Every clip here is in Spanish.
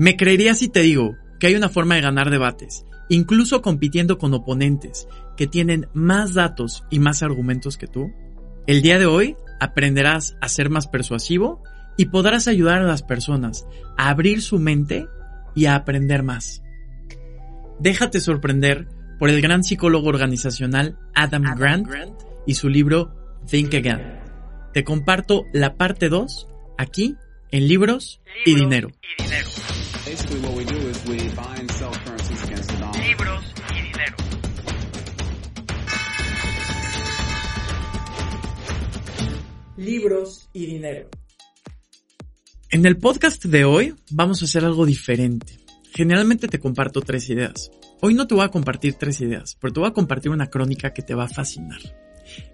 Me creerías si te digo que hay una forma de ganar debates, incluso compitiendo con oponentes que tienen más datos y más argumentos que tú. El día de hoy aprenderás a ser más persuasivo y podrás ayudar a las personas a abrir su mente y a aprender más. Déjate sorprender por el gran psicólogo organizacional Adam, Grant, y su libro Think Again. Te comparto la parte 2 aquí en Libros, y Dinero. Libros y dinero. Libros y dinero. En el podcast de hoy vamos a hacer algo diferente. Generalmente te comparto tres ideas. Hoy no te voy a compartir tres ideas, pero te voy a compartir una crónica que te va a fascinar.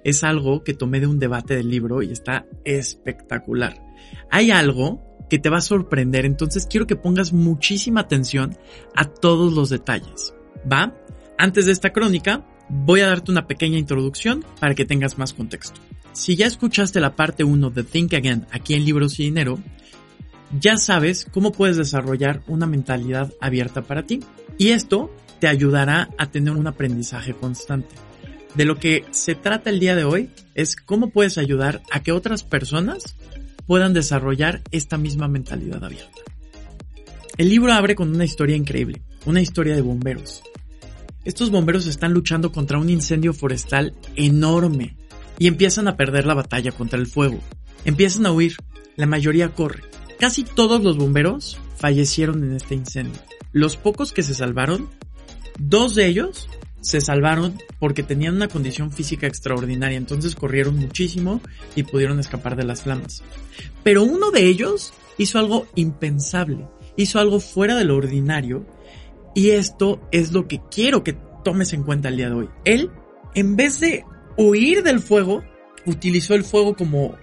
Es algo que tomé de un debate del libro y está espectacular. Hay algo que te va a sorprender, entonces quiero que pongas muchísima atención a todos los detalles. ¿Va? Antes de esta crónica, voy a darte una pequeña introducción para que tengas más contexto. Si ya escuchaste la parte 1 de Think Again aquí en Libros y Dinero, ya sabes cómo puedes desarrollar una mentalidad abierta para ti. Y esto te ayudará a tener un aprendizaje constante. De lo que se trata el día de hoy es cómo puedes ayudar a que otras personas puedan desarrollar esta misma mentalidad abierta. El libro abre con una historia increíble, una historia de bomberos. Estos bomberos están luchando contra un incendio forestal enorme y empiezan a perder la batalla contra el fuego. Empiezan a huir, la mayoría corre. Casi todos los bomberos fallecieron en este incendio. Los pocos que se salvaron, dos de ellos se salvaron porque tenían una condición física extraordinaria, entonces corrieron muchísimo y pudieron escapar de las flamas. Pero uno de ellos hizo algo impensable, hizo algo fuera de lo ordinario y esto es lo que quiero que tomes en cuenta el día de hoy. Él, en vez de huir del fuego, utilizó el fuego como,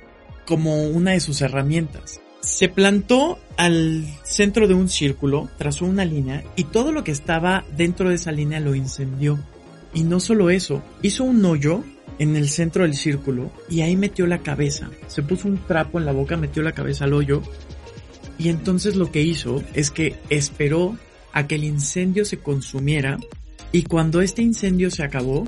como una de sus herramientas. Se plantó al centro de un círculo, trazó una línea y todo lo que estaba dentro de esa línea lo incendió. Y no solo eso, hizo un hoyo en el centro del círculo y ahí metió la cabeza. Se puso un trapo en la boca, metió la cabeza al hoyo y entonces lo que hizo es que esperó a que el incendio se consumiera y cuando este incendio se acabó,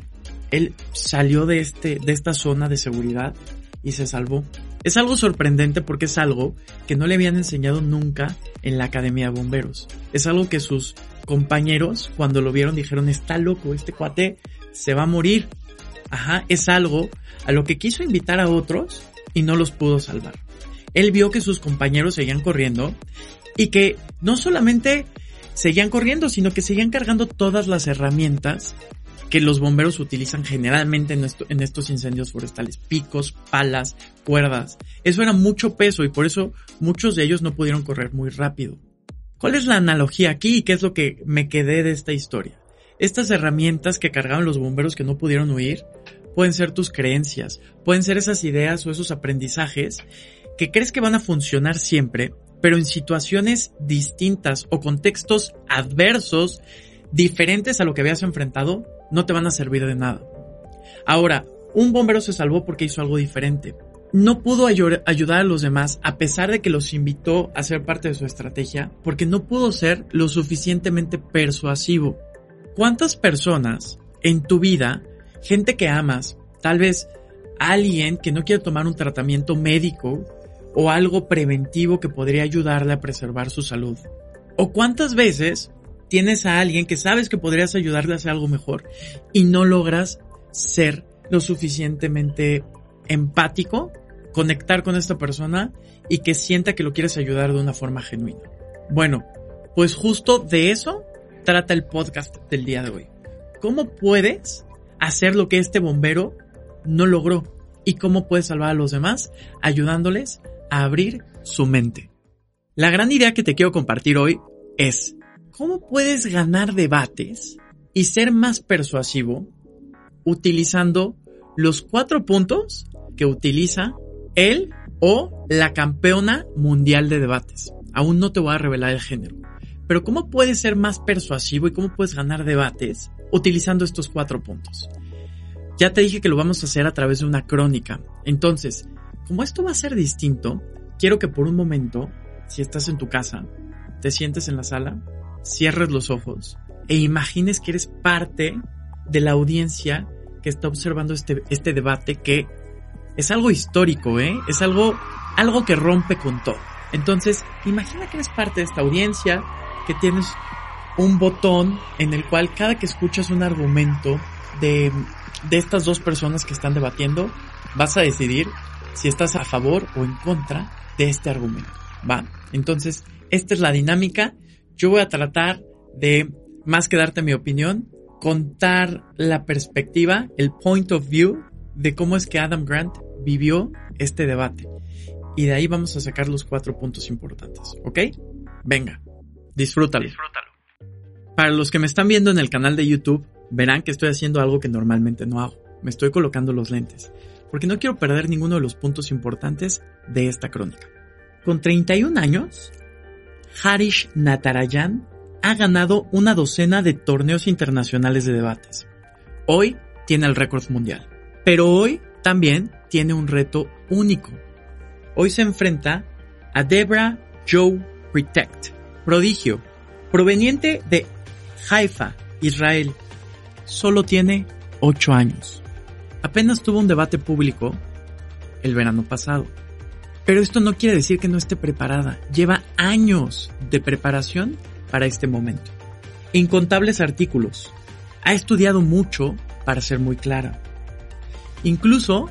él salió de este de esta zona de seguridad y se salvó. Es algo sorprendente porque es algo que no le habían enseñado nunca en la Academia de Bomberos. Es algo que sus compañeros cuando lo vieron dijeron, está loco, este cuate se va a morir. Ajá, es algo a lo que quiso invitar a otros y no los pudo salvar. Él vio que sus compañeros seguían corriendo y que no solamente seguían corriendo, sino que seguían cargando todas las herramientas que los bomberos utilizan generalmente en, esto, en, estos incendios forestales. Picos, palas, cuerdas. Eso era mucho peso y por eso muchos de ellos no pudieron correr muy rápido. ¿Cuál es la analogía aquí y qué es lo que me quedé de esta historia? Estas herramientas que cargaban los bomberos que no pudieron huir pueden ser tus creencias, pueden ser esas ideas o esos aprendizajes que crees que van a funcionar siempre, pero en situaciones distintas o contextos adversos diferentes a lo que habías enfrentado, no te van a servir de nada. Ahora, un bombero se salvó porque hizo algo diferente no pudo ayudar a los demás a pesar de que los invitó a ser parte de su estrategia porque no pudo ser lo suficientemente persuasivo. ¿Cuántas personas en tu vida, gente que amas, tal vez alguien que no quiere tomar un tratamiento médico o algo preventivo que podría ayudarle a preservar su salud? ¿O cuántas veces tienes a alguien que sabes que podrías ayudarle a hacer algo mejor y no logras ser lo suficientemente empático conectar con esta persona y que sienta que lo quieres ayudar de una forma genuina. Bueno, pues justo de eso trata el podcast del día de hoy. ¿Cómo puedes hacer lo que este bombero no logró? ¿Y cómo puedes salvar a los demás ayudándoles a abrir su mente? La gran idea que te quiero compartir hoy es cómo puedes ganar debates y ser más persuasivo utilizando los cuatro puntos que utiliza él o la campeona mundial de debates. Aún no te voy a revelar el género. Pero ¿cómo puedes ser más persuasivo y cómo puedes ganar debates utilizando estos cuatro puntos? Ya te dije que lo vamos a hacer a través de una crónica. Entonces, como esto va a ser distinto, quiero que por un momento, si estás en tu casa, te sientes en la sala, cierres los ojos e imagines que eres parte de la audiencia que está observando este, este debate que es algo histórico, ¿eh? Es algo, algo que rompe con todo. Entonces, imagina que eres parte de esta audiencia, que tienes un botón en el cual cada que escuchas un argumento de, de estas dos personas que están debatiendo, vas a decidir si estás a favor o en contra de este argumento. ¿Va? Entonces, esta es la dinámica. Yo voy a tratar de, más que darte mi opinión, contar la perspectiva, el point of view de cómo es que Adam Grant vivió este debate. Y de ahí vamos a sacar los cuatro puntos importantes, ¿ok? Venga, disfrútalo. disfrútalo. Para los que me están viendo en el canal de YouTube, verán que estoy haciendo algo que normalmente no hago. Me estoy colocando los lentes, porque no quiero perder ninguno de los puntos importantes de esta crónica. Con 31 años, Harish Natarajan ha ganado una docena de torneos internacionales de debates. Hoy tiene el récord mundial. Pero hoy también tiene un reto único. Hoy se enfrenta a Debra Joe Protect, prodigio, proveniente de Haifa, Israel. Solo tiene 8 años. Apenas tuvo un debate público el verano pasado. Pero esto no quiere decir que no esté preparada. Lleva años de preparación para este momento. Incontables artículos. Ha estudiado mucho para ser muy clara. Incluso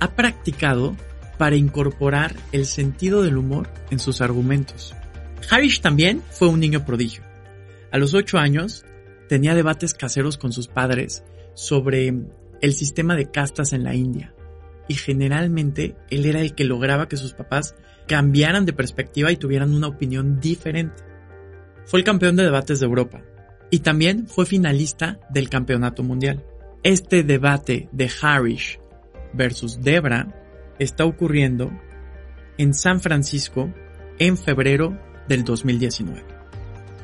ha practicado para incorporar el sentido del humor en sus argumentos. Harish también fue un niño prodigio. A los 8 años tenía debates caseros con sus padres sobre el sistema de castas en la India y generalmente él era el que lograba que sus papás cambiaran de perspectiva y tuvieran una opinión diferente. Fue el campeón de debates de Europa y también fue finalista del campeonato mundial. Este debate de Harish versus Debra está ocurriendo en San Francisco en febrero del 2019.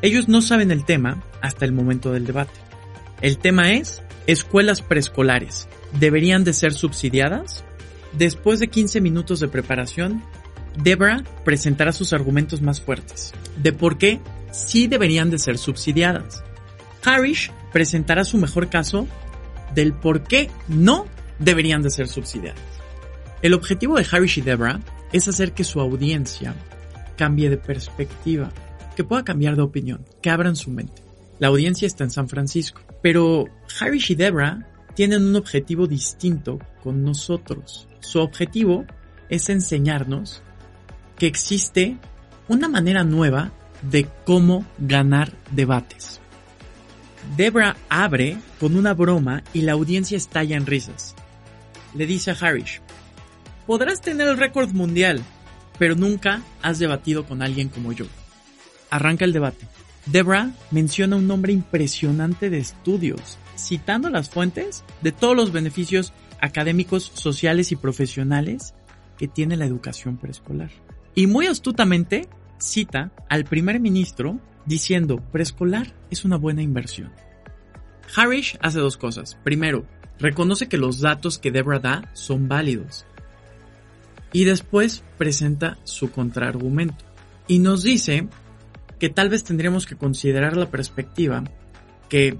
Ellos no saben el tema hasta el momento del debate. El tema es escuelas preescolares. ¿Deberían de ser subsidiadas? Después de 15 minutos de preparación, Debra presentará sus argumentos más fuertes de por qué sí deberían de ser subsidiadas. Harish presentará su mejor caso del por qué no deberían de ser subsidiadas. El objetivo de Harish y Debra es hacer que su audiencia cambie de perspectiva, que pueda cambiar de opinión, que abran su mente. La audiencia está en San Francisco, pero Harish y Debra tienen un objetivo distinto con nosotros. Su objetivo es enseñarnos que existe una manera nueva de cómo ganar debates. Debra abre con una broma y la audiencia estalla en risas. Le dice a Harish, podrás tener el récord mundial, pero nunca has debatido con alguien como yo. Arranca el debate. Debra menciona un nombre impresionante de estudios, citando las fuentes de todos los beneficios académicos, sociales y profesionales que tiene la educación preescolar. Y muy astutamente cita al primer ministro diciendo preescolar es una buena inversión. Harish hace dos cosas. Primero, reconoce que los datos que Debra da son válidos. Y después presenta su contraargumento. Y nos dice que tal vez tendríamos que considerar la perspectiva que,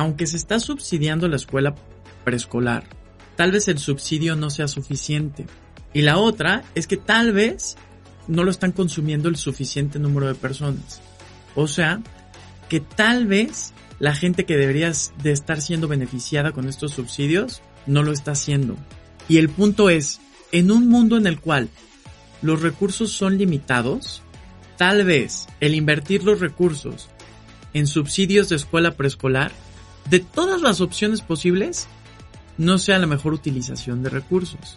aunque se está subsidiando la escuela preescolar, tal vez el subsidio no sea suficiente. Y la otra es que tal vez no lo están consumiendo el suficiente número de personas. O sea, que tal vez la gente que debería de estar siendo beneficiada con estos subsidios no lo está haciendo. Y el punto es, en un mundo en el cual los recursos son limitados, tal vez el invertir los recursos en subsidios de escuela preescolar, de todas las opciones posibles, no sea la mejor utilización de recursos.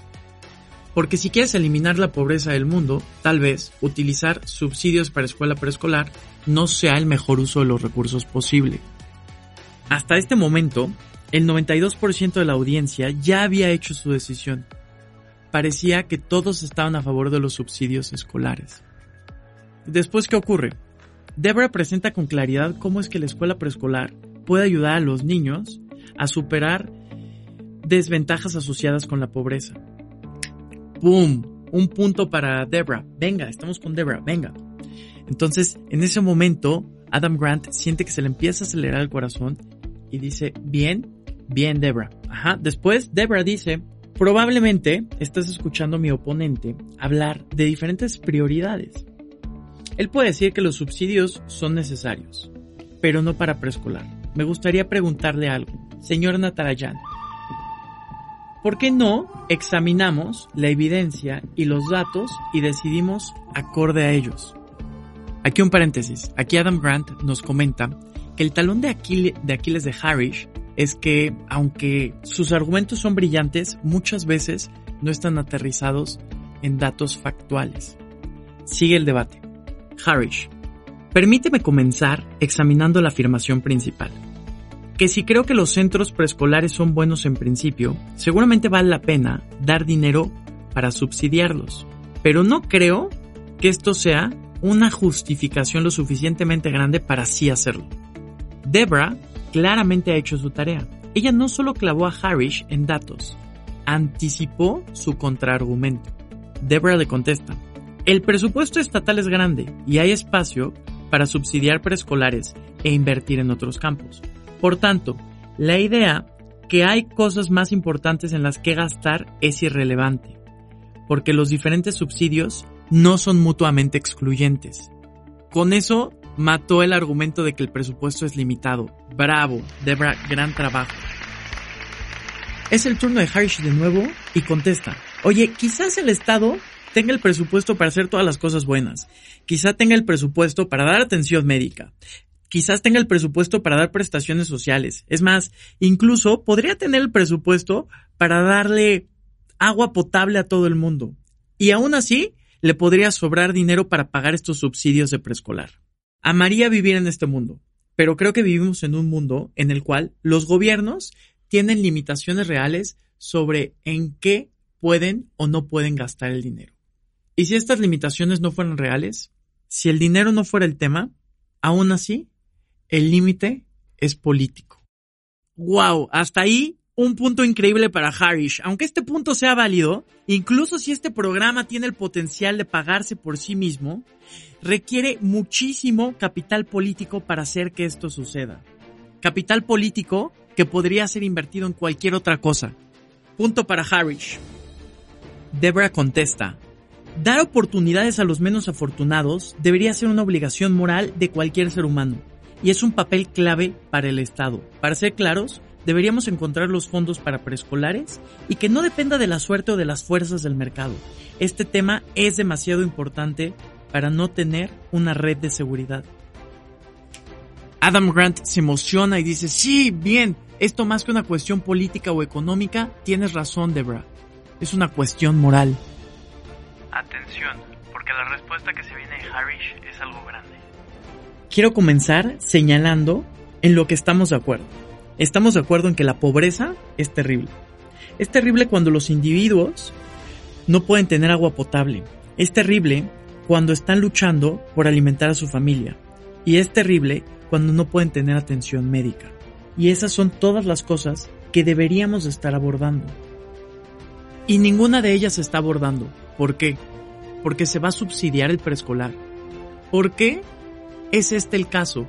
Porque si quieres eliminar la pobreza del mundo, tal vez utilizar subsidios para escuela preescolar no sea el mejor uso de los recursos posible. Hasta este momento, el 92% de la audiencia ya había hecho su decisión. Parecía que todos estaban a favor de los subsidios escolares. Después, ¿qué ocurre? Debra presenta con claridad cómo es que la escuela preescolar puede ayudar a los niños a superar desventajas asociadas con la pobreza. ¡Boom! Un punto para Debra. Venga, estamos con Debra, venga. Entonces, en ese momento, Adam Grant siente que se le empieza a acelerar el corazón y dice, bien, bien, Debra. Ajá. Después, Debra dice, probablemente estás escuchando a mi oponente hablar de diferentes prioridades. Él puede decir que los subsidios son necesarios, pero no para preescolar. Me gustaría preguntarle algo. Señor Natarayan, ¿por qué no examinamos la evidencia y los datos y decidimos acorde a ellos? Aquí un paréntesis. Aquí Adam Grant nos comenta que el talón de, Aquiles de, Aquiles de Harris es que, aunque sus argumentos son brillantes, muchas veces no están aterrizados en datos factuales. Sigue el debate. Harris, permíteme comenzar examinando la afirmación principal que si creo que los centros preescolares son buenos en principio, seguramente vale la pena dar dinero para subsidiarlos. Pero no creo que esto sea una justificación lo suficientemente grande para así hacerlo. Debra claramente ha hecho su tarea. Ella no solo clavó a Harris en datos, anticipó su contraargumento. Debra le contesta, el presupuesto estatal es grande y hay espacio para subsidiar preescolares e invertir en otros campos. Por tanto, la idea que hay cosas más importantes en las que gastar es irrelevante, porque los diferentes subsidios no son mutuamente excluyentes. Con eso mató el argumento de que el presupuesto es limitado. Bravo, Debra, gran trabajo. Es el turno de Harsh de nuevo y contesta, oye, quizás el Estado tenga el presupuesto para hacer todas las cosas buenas. Quizá tenga el presupuesto para dar atención médica quizás tenga el presupuesto para dar prestaciones sociales. Es más, incluso podría tener el presupuesto para darle agua potable a todo el mundo. Y aún así, le podría sobrar dinero para pagar estos subsidios de preescolar. Amaría vivir en este mundo, pero creo que vivimos en un mundo en el cual los gobiernos tienen limitaciones reales sobre en qué pueden o no pueden gastar el dinero. Y si estas limitaciones no fueran reales, si el dinero no fuera el tema, aún así el límite es político. Wow, hasta ahí un punto increíble para Harish. Aunque este punto sea válido, incluso si este programa tiene el potencial de pagarse por sí mismo, requiere muchísimo capital político para hacer que esto suceda. Capital político que podría ser invertido en cualquier otra cosa. Punto para Harish. Debra contesta. Dar oportunidades a los menos afortunados debería ser una obligación moral de cualquier ser humano y es un papel clave para el Estado. Para ser claros, deberíamos encontrar los fondos para preescolares y que no dependa de la suerte o de las fuerzas del mercado. Este tema es demasiado importante para no tener una red de seguridad. Adam Grant se emociona y dice, sí, bien, esto más que una cuestión política o económica, tienes razón, Debra. Es una cuestión moral. Atención, porque la respuesta que se viene de Harish es algo grande quiero comenzar señalando en lo que estamos de acuerdo. Estamos de acuerdo en que la pobreza es terrible. Es terrible cuando los individuos no pueden tener agua potable. Es terrible cuando están luchando por alimentar a su familia. Y es terrible cuando no pueden tener atención médica. Y esas son todas las cosas que deberíamos estar abordando. Y ninguna de ellas se está abordando. ¿Por qué? Porque se va a subsidiar el preescolar. ¿Por qué? ¿Es este el caso?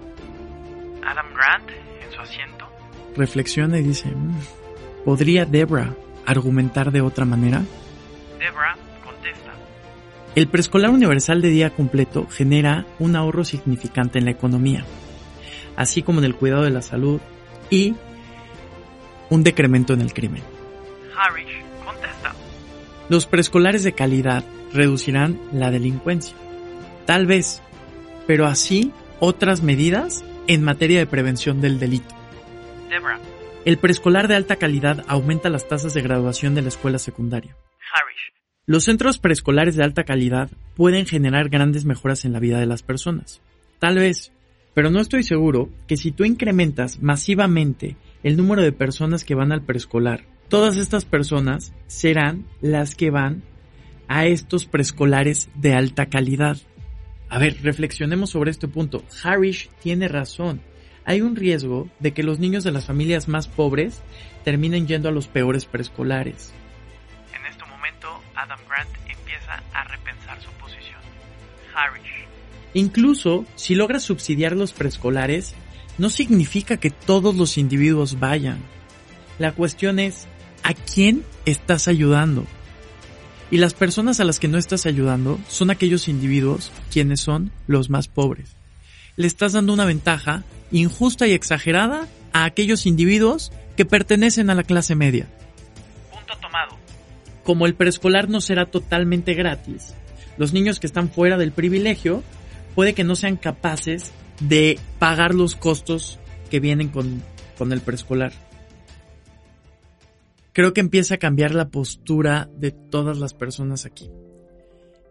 Adam Grant, en su asiento, reflexiona y dice, mm, ¿podría Debra argumentar de otra manera? Debra contesta. El preescolar universal de día completo genera un ahorro significante en la economía, así como en el cuidado de la salud y un decremento en el crimen. Harish. Los preescolares de calidad reducirán la delincuencia. Tal vez, pero así otras medidas en materia de prevención del delito. Debra. El preescolar de alta calidad aumenta las tasas de graduación de la escuela secundaria. Harish. Los centros preescolares de alta calidad pueden generar grandes mejoras en la vida de las personas. Tal vez, pero no estoy seguro que si tú incrementas masivamente el número de personas que van al preescolar, todas estas personas serán las que van a estos preescolares de alta calidad. A ver, reflexionemos sobre este punto. Harish tiene razón. Hay un riesgo de que los niños de las familias más pobres terminen yendo a los peores preescolares. En este momento, Adam Grant empieza a repensar su posición. Harish. Incluso si logras subsidiar los preescolares, no significa que todos los individuos vayan. La cuestión es, ¿a quién estás ayudando? Y las personas a las que no estás ayudando son aquellos individuos quienes son los más pobres. Le estás dando una ventaja injusta y exagerada a aquellos individuos que pertenecen a la clase media. Punto tomado. Como el preescolar no será totalmente gratis, los niños que están fuera del privilegio puede que no sean capaces de pagar los costos que vienen con, con el preescolar. Creo que empieza a cambiar la postura de todas las personas aquí.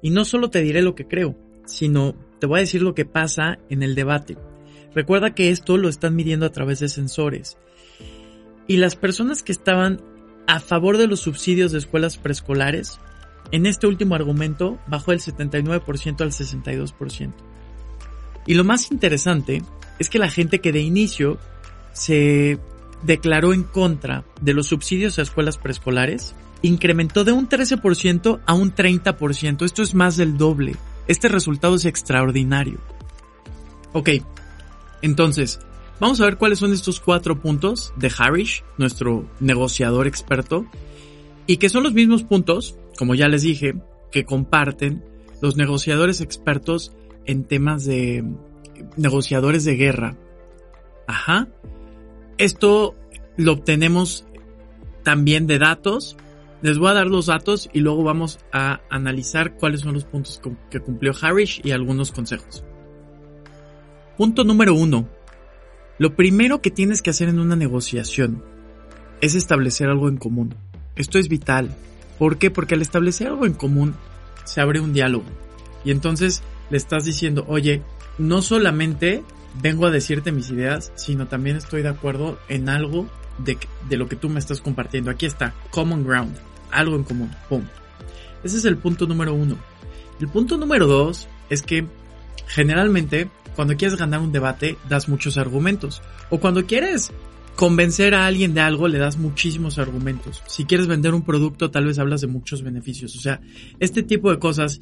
Y no solo te diré lo que creo, sino te voy a decir lo que pasa en el debate. Recuerda que esto lo están midiendo a través de sensores. Y las personas que estaban a favor de los subsidios de escuelas preescolares, en este último argumento bajó del 79% al 62%. Y lo más interesante es que la gente que de inicio se declaró en contra de los subsidios a escuelas preescolares incrementó de un 13% a un 30%. Esto es más del doble. Este resultado es extraordinario. Ok, entonces, vamos a ver cuáles son estos cuatro puntos de Harish, nuestro negociador experto, y que son los mismos puntos, como ya les dije, que comparten los negociadores expertos en temas de negociadores de guerra. Ajá. Esto lo obtenemos también de datos. Les voy a dar los datos y luego vamos a analizar cuáles son los puntos que cumplió Harish y algunos consejos. Punto número uno. Lo primero que tienes que hacer en una negociación es establecer algo en común. Esto es vital. ¿Por qué? Porque al establecer algo en común se abre un diálogo. Y entonces le estás diciendo, oye, no solamente vengo a decirte mis ideas, sino también estoy de acuerdo en algo de, de, lo que tú me estás compartiendo. Aquí está, common ground, algo en común. ¡Pum! Ese es el punto número uno. El punto número dos es que generalmente cuando quieres ganar un debate, das muchos argumentos. O cuando quieres convencer a alguien de algo, le das muchísimos argumentos. Si quieres vender un producto, tal vez hablas de muchos beneficios. O sea, este tipo de cosas,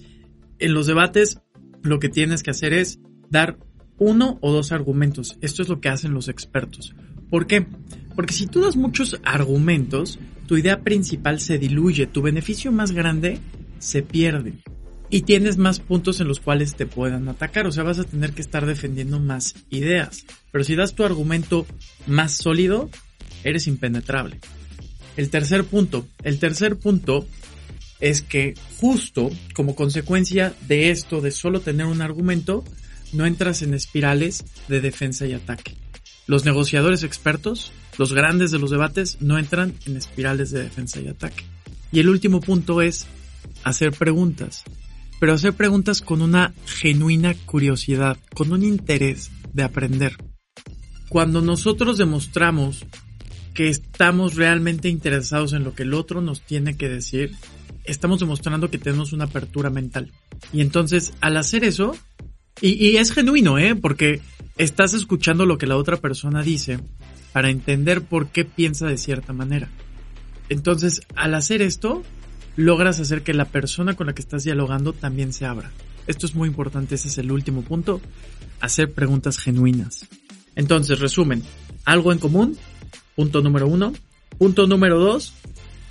en los debates, lo que tienes que hacer es dar uno o dos argumentos. Esto es lo que hacen los expertos. ¿Por qué? Porque si tú das muchos argumentos, tu idea principal se diluye, tu beneficio más grande se pierde y tienes más puntos en los cuales te puedan atacar. O sea, vas a tener que estar defendiendo más ideas. Pero si das tu argumento más sólido, eres impenetrable. El tercer punto. El tercer punto es que justo como consecuencia de esto, de solo tener un argumento, no entras en espirales de defensa y ataque. Los negociadores expertos, los grandes de los debates, no entran en espirales de defensa y ataque. Y el último punto es hacer preguntas pero hacer preguntas con una genuina curiosidad, con un interés de aprender. Cuando nosotros demostramos que estamos realmente interesados en lo que el otro nos tiene que decir, estamos demostrando que tenemos una apertura mental. Y entonces, al hacer eso, y, es genuino, ¿eh? Porque estás escuchando lo que la otra persona dice para entender por qué piensa de cierta manera. Entonces, al hacer esto, logras hacer que la persona con la que estás dialogando también se abra. Esto es muy importante, ese es el último punto, hacer preguntas genuinas. Entonces, resumen, algo en común, punto número uno. Punto número dos,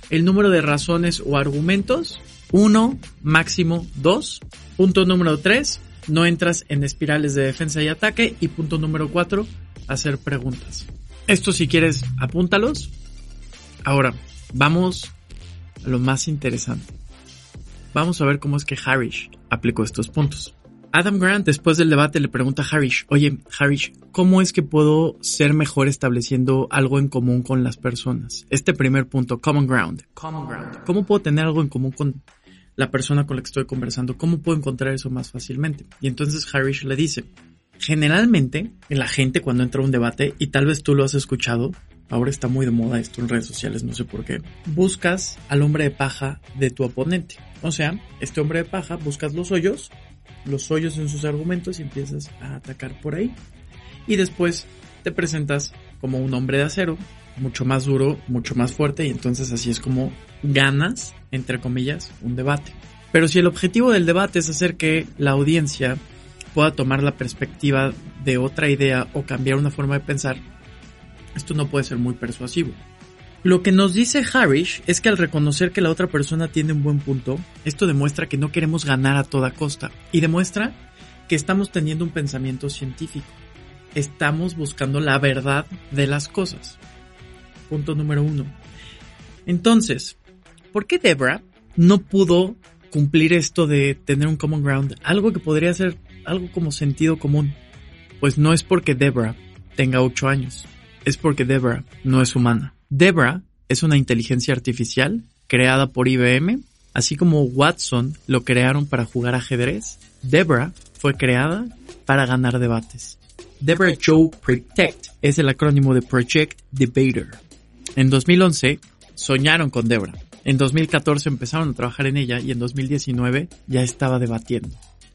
el número de razones o argumentos, uno, máximo dos. Punto número tres, no entras en espirales de defensa y ataque. Y punto número cuatro, hacer preguntas. Esto si quieres, apúntalos. Ahora, vamos lo más interesante. Vamos a ver cómo es que Harish aplicó estos puntos. Adam Grant después del debate le pregunta a Harish, oye Harish, ¿cómo es que puedo ser mejor estableciendo algo en común con las personas? Este primer punto, common ground. Common ground. ¿Cómo puedo tener algo en común con, la persona con la que estoy conversando? ¿Cómo puedo encontrar eso más fácilmente? Y entonces Harish le dice, generalmente la gente cuando entra a un debate, y tal vez tú lo has escuchado, ahora está muy de moda esto en redes sociales, no sé por qué, buscas al hombre de paja de tu oponente. O sea, este hombre de paja, buscas los hoyos, los hoyos en sus argumentos y empiezas a atacar por ahí. Y después te presentas como un hombre de acero, mucho más duro, mucho más fuerte, y entonces así es como ganas, entre comillas, un debate. Pero si el objetivo del debate es hacer que la audiencia pueda tomar la perspectiva de otra idea o cambiar una forma de pensar, esto no puede ser muy persuasivo. Lo que nos dice Harish es que al reconocer que la otra persona tiene un buen punto, esto demuestra que no queremos ganar a toda costa y demuestra que estamos teniendo un pensamiento científico. Estamos buscando la verdad de las cosas. Punto número uno. Entonces, ¿por qué Debra no pudo cumplir esto de tener un common ground? Algo que podría ser algo como sentido común. Pues no es porque Debra tenga 8 años, es porque Debra no es humana. Debra es una inteligencia artificial creada por IBM, así como Watson lo crearon para jugar ajedrez. Debra fue creada para ganar debates. Debra Joe Protect es el acrónimo de Project Debater. En 2011 soñaron con Debra. En 2014 empezaron a trabajar en ella y en 2019 ya estaba debatiendo.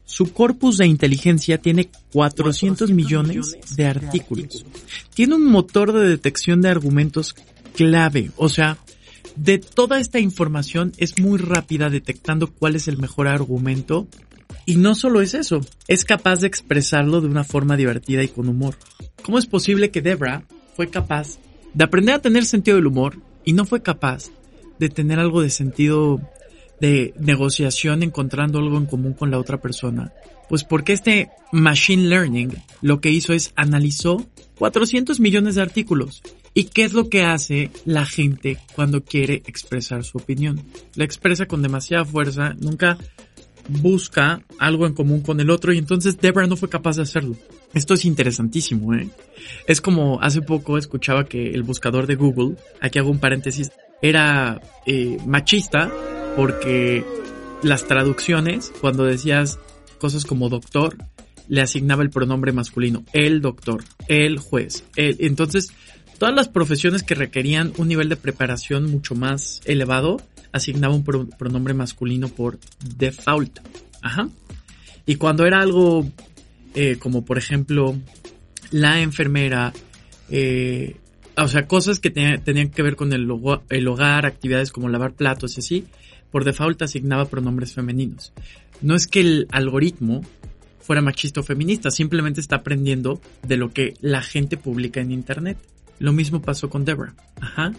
Su corpus de inteligencia tiene 400 millones de artículos. Tiene un motor de detección de argumentos clave, o sea, de toda esta información es muy rápida detectando cuál es el mejor argumento y no solo es eso, es capaz de expresarlo de una forma divertida y con humor. ¿Cómo es posible que Debra fue capaz de aprender a tener sentido del humor y no fue capaz de tener algo de sentido de negociación encontrando algo en común con la otra persona? Pues porque este Machine Learning lo que hizo es analizó 400 millones de artículos. ¿Y qué es lo que hace la gente cuando quiere expresar su opinión? La expresa con demasiada fuerza, nunca busca algo en común con el otro y entonces Debra no fue capaz de hacerlo. Esto es interesantísimo, ¿eh? Es como hace poco escuchaba que el buscador de Google, aquí hago un paréntesis, era eh, machista porque las traducciones, cuando decías cosas como doctor, le asignaba el pronombre masculino, el doctor, el juez, el, entonces todas las profesiones que requerían un nivel de preparación mucho más elevado, asignaba un pronombre masculino por default. Ajá. Y cuando era algo eh, como por ejemplo la enfermera, eh, o sea, cosas que tenían que ver con el, hogar, actividades como lavar platos y así, por default asignaba pronombres femeninos. No es que el algoritmo fuera machista o feminista, simplemente está aprendiendo de lo que la gente publica en internet. Lo mismo pasó con Deborah. Ajá.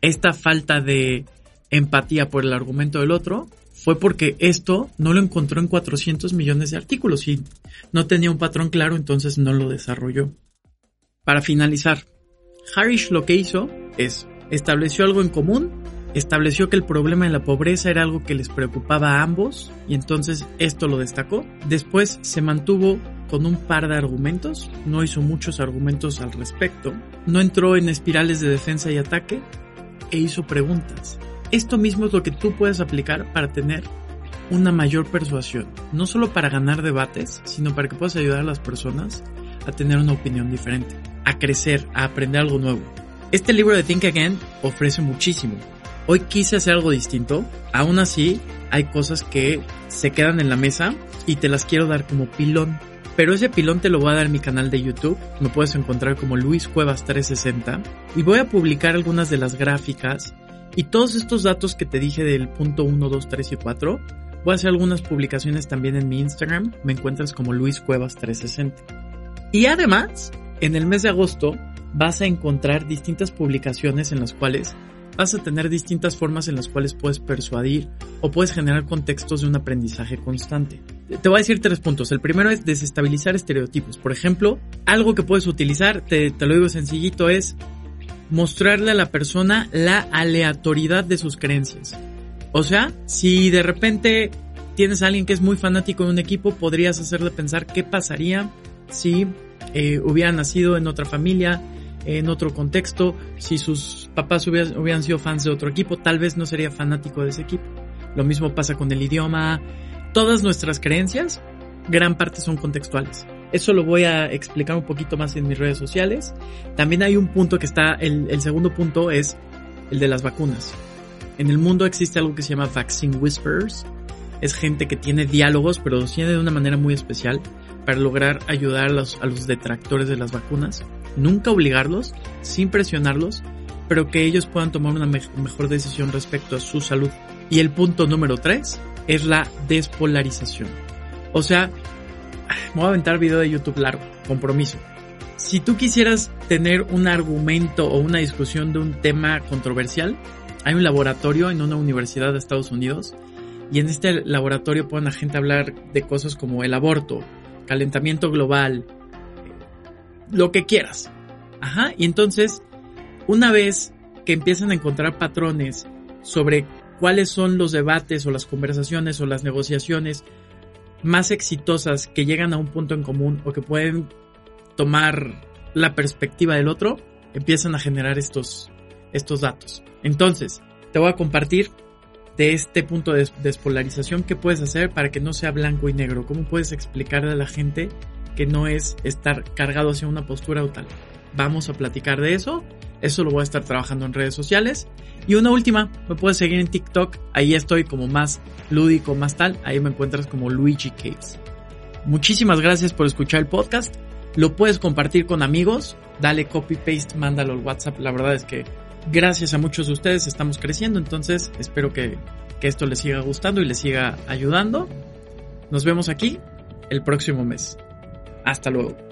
Esta falta de empatía por el argumento del otro fue porque esto no lo encontró en 400 millones de artículos y no tenía un patrón claro, entonces no lo desarrolló. Para finalizar, Harish lo que hizo es estableció algo en común estableció que el problema de la pobreza era algo que les preocupaba a ambos y entonces esto lo destacó. Después se mantuvo con un par de argumentos, no hizo muchos argumentos al respecto, no entró en espirales de defensa y ataque e hizo preguntas. Esto mismo es lo que tú puedes aplicar para tener una mayor persuasión, no solo para ganar debates, sino para que puedas ayudar a las personas a tener una opinión diferente, a crecer, a aprender algo nuevo. Este libro de Think Again ofrece muchísimo, Hoy quise hacer algo distinto. Aún así, hay cosas que se quedan en la mesa y te las quiero dar como pilón. Pero ese pilón te lo voy a dar en mi canal de YouTube. Me puedes encontrar como Luis Cuevas 360. Y voy a publicar algunas de las gráficas y todos estos datos que te dije del punto 1, 2, 3 y 4. Voy a hacer algunas publicaciones también en mi Instagram. Me encuentras como Luis Cuevas 360. Y además, en el mes de agosto vas a encontrar distintas publicaciones en las cuales vas a tener distintas formas en las cuales puedes persuadir o puedes generar contextos de un aprendizaje constante. Te voy a decir tres puntos. El primero es desestabilizar estereotipos. Por ejemplo, algo que puedes utilizar, te, te lo digo sencillito, es mostrarle a la persona la aleatoriedad de sus creencias. O sea, si de repente tienes a alguien que es muy fanático de un equipo, podrías hacerle pensar qué pasaría si eh, hubiera nacido en otra familia, en otro contexto, si sus papás hubieran, sido fans de otro equipo, tal vez no sería fanático de ese equipo. Lo mismo pasa con el idioma. Todas nuestras creencias, gran parte son contextuales. Eso lo voy a explicar un poquito más en mis redes sociales. También hay un punto que está, el, el segundo punto es el de las vacunas. En el mundo existe algo que se llama Vaccine Whispers. Es gente que tiene diálogos, pero los tiene de una manera muy especial para lograr ayudar a los, a los detractores de las vacunas. Nunca obligarlos, sin presionarlos, pero que ellos puedan tomar una mejor decisión respecto a su salud. Y el punto número tres es la despolarización. O sea, me voy a aventar video de YouTube largo, compromiso. Si tú quisieras tener un argumento o una discusión de un tema controversial, hay un laboratorio en una universidad de Estados Unidos y en este laboratorio pueden a gente hablar de cosas como el aborto, calentamiento global, lo que quieras. Ajá, y entonces, una vez que empiezan a encontrar patrones sobre cuáles son los debates o las conversaciones o las negociaciones más exitosas que llegan a un punto en común o que pueden tomar la perspectiva del otro, empiezan a generar estos, estos datos. Entonces, te voy a compartir de este punto de despolarización qué puedes hacer para que no sea blanco y negro, cómo puedes explicarle a la gente que no es estar cargado hacia una postura o tal. Vamos a platicar de eso, eso lo voy a estar trabajando en redes sociales. Y una última, me puedes seguir en TikTok, ahí estoy como más lúdico, más tal, ahí me encuentras como Luigi Caves. Muchísimas gracias por escuchar el podcast, lo puedes compartir con amigos, dale copy paste, mándalo al WhatsApp, la verdad es que gracias a muchos de ustedes estamos creciendo, entonces espero que, que esto les siga gustando y les siga ayudando. Nos vemos aquí el próximo mes. Hasta luego.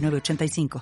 85